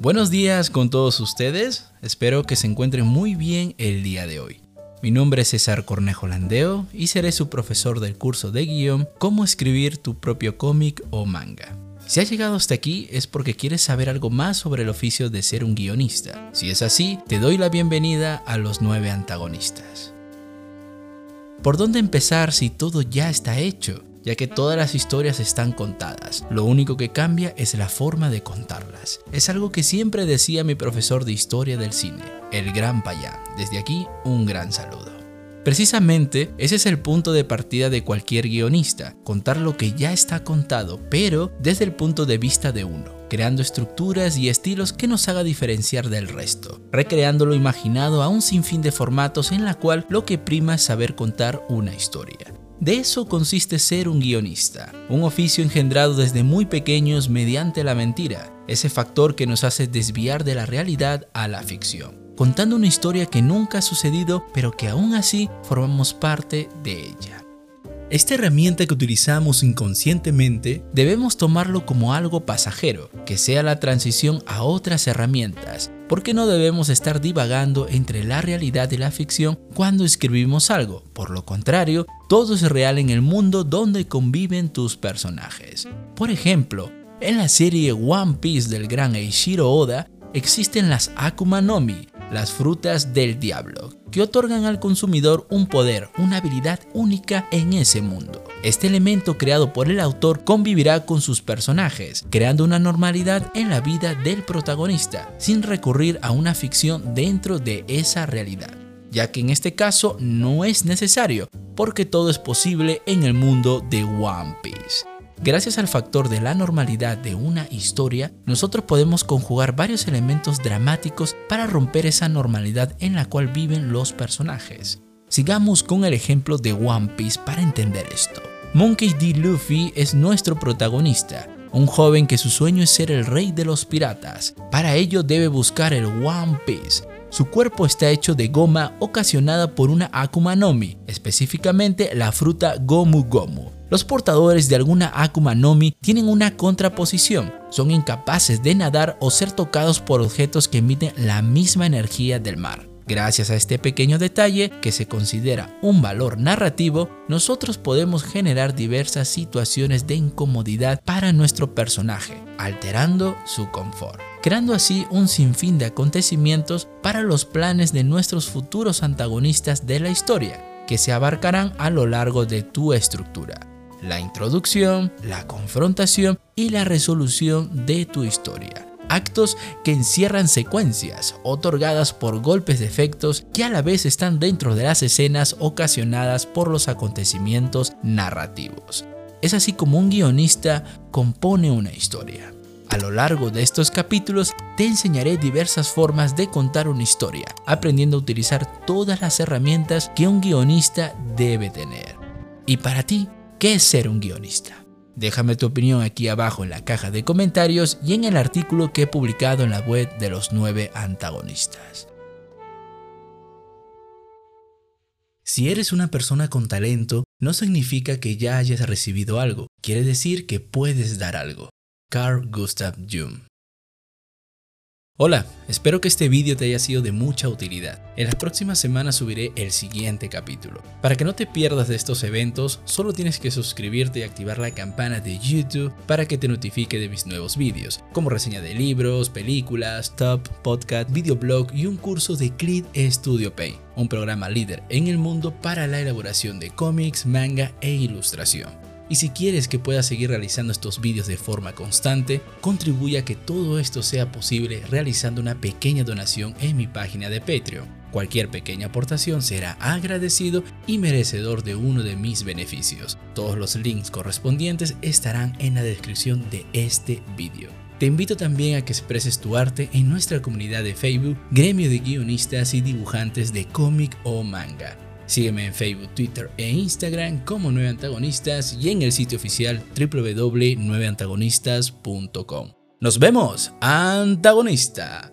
Buenos días con todos ustedes, espero que se encuentren muy bien el día de hoy. Mi nombre es César Cornejo Landeo y seré su profesor del curso de guion Cómo escribir tu propio cómic o manga. Si has llegado hasta aquí es porque quieres saber algo más sobre el oficio de ser un guionista. Si es así, te doy la bienvenida a los nueve antagonistas. ¿Por dónde empezar si todo ya está hecho? ya que todas las historias están contadas. Lo único que cambia es la forma de contarlas. Es algo que siempre decía mi profesor de historia del cine, el gran Payán. Desde aquí, un gran saludo. Precisamente ese es el punto de partida de cualquier guionista, contar lo que ya está contado, pero desde el punto de vista de uno, creando estructuras y estilos que nos haga diferenciar del resto, recreando lo imaginado a un sinfín de formatos en la cual lo que prima es saber contar una historia. De eso consiste ser un guionista, un oficio engendrado desde muy pequeños mediante la mentira, ese factor que nos hace desviar de la realidad a la ficción, contando una historia que nunca ha sucedido pero que aún así formamos parte de ella. Esta herramienta que utilizamos inconscientemente debemos tomarlo como algo pasajero, que sea la transición a otras herramientas, porque no debemos estar divagando entre la realidad y la ficción cuando escribimos algo. Por lo contrario, todo es real en el mundo donde conviven tus personajes. Por ejemplo, en la serie One Piece del gran Eiichiro Oda existen las Akuma no Mi, las frutas del diablo, que otorgan al consumidor un poder, una habilidad única en ese mundo. Este elemento creado por el autor convivirá con sus personajes, creando una normalidad en la vida del protagonista, sin recurrir a una ficción dentro de esa realidad, ya que en este caso no es necesario, porque todo es posible en el mundo de One Piece. Gracias al factor de la normalidad de una historia, nosotros podemos conjugar varios elementos dramáticos para romper esa normalidad en la cual viven los personajes. Sigamos con el ejemplo de One Piece para entender esto. Monkey D. Luffy es nuestro protagonista, un joven que su sueño es ser el rey de los piratas. Para ello debe buscar el One Piece. Su cuerpo está hecho de goma ocasionada por una Akuma no Mi, específicamente la fruta Gomu Gomu. Los portadores de alguna Akuma no Mi tienen una contraposición, son incapaces de nadar o ser tocados por objetos que emiten la misma energía del mar. Gracias a este pequeño detalle, que se considera un valor narrativo, nosotros podemos generar diversas situaciones de incomodidad para nuestro personaje, alterando su confort, creando así un sinfín de acontecimientos para los planes de nuestros futuros antagonistas de la historia, que se abarcarán a lo largo de tu estructura la introducción, la confrontación y la resolución de tu historia. Actos que encierran secuencias otorgadas por golpes de efectos que a la vez están dentro de las escenas ocasionadas por los acontecimientos narrativos. Es así como un guionista compone una historia. A lo largo de estos capítulos te enseñaré diversas formas de contar una historia, aprendiendo a utilizar todas las herramientas que un guionista debe tener. Y para ti, ¿Qué es ser un guionista? Déjame tu opinión aquí abajo en la caja de comentarios y en el artículo que he publicado en la web de los nueve antagonistas. Si eres una persona con talento, no significa que ya hayas recibido algo, quiere decir que puedes dar algo. Carl Gustav Jung Hola, espero que este vídeo te haya sido de mucha utilidad. En las próximas semanas subiré el siguiente capítulo. Para que no te pierdas de estos eventos, solo tienes que suscribirte y activar la campana de YouTube para que te notifique de mis nuevos vídeos, como reseña de libros, películas, top, podcast, videoblog y un curso de Clid Studio Paint, un programa líder en el mundo para la elaboración de cómics, manga e ilustración. Y si quieres que pueda seguir realizando estos vídeos de forma constante, contribuye a que todo esto sea posible realizando una pequeña donación en mi página de Patreon. Cualquier pequeña aportación será agradecido y merecedor de uno de mis beneficios. Todos los links correspondientes estarán en la descripción de este vídeo. Te invito también a que expreses tu arte en nuestra comunidad de Facebook, Gremio de Guionistas y Dibujantes de cómic o manga. Sígueme en Facebook, Twitter e Instagram como 9 Antagonistas y en el sitio oficial www.9antagonistas.com. Nos vemos, antagonista.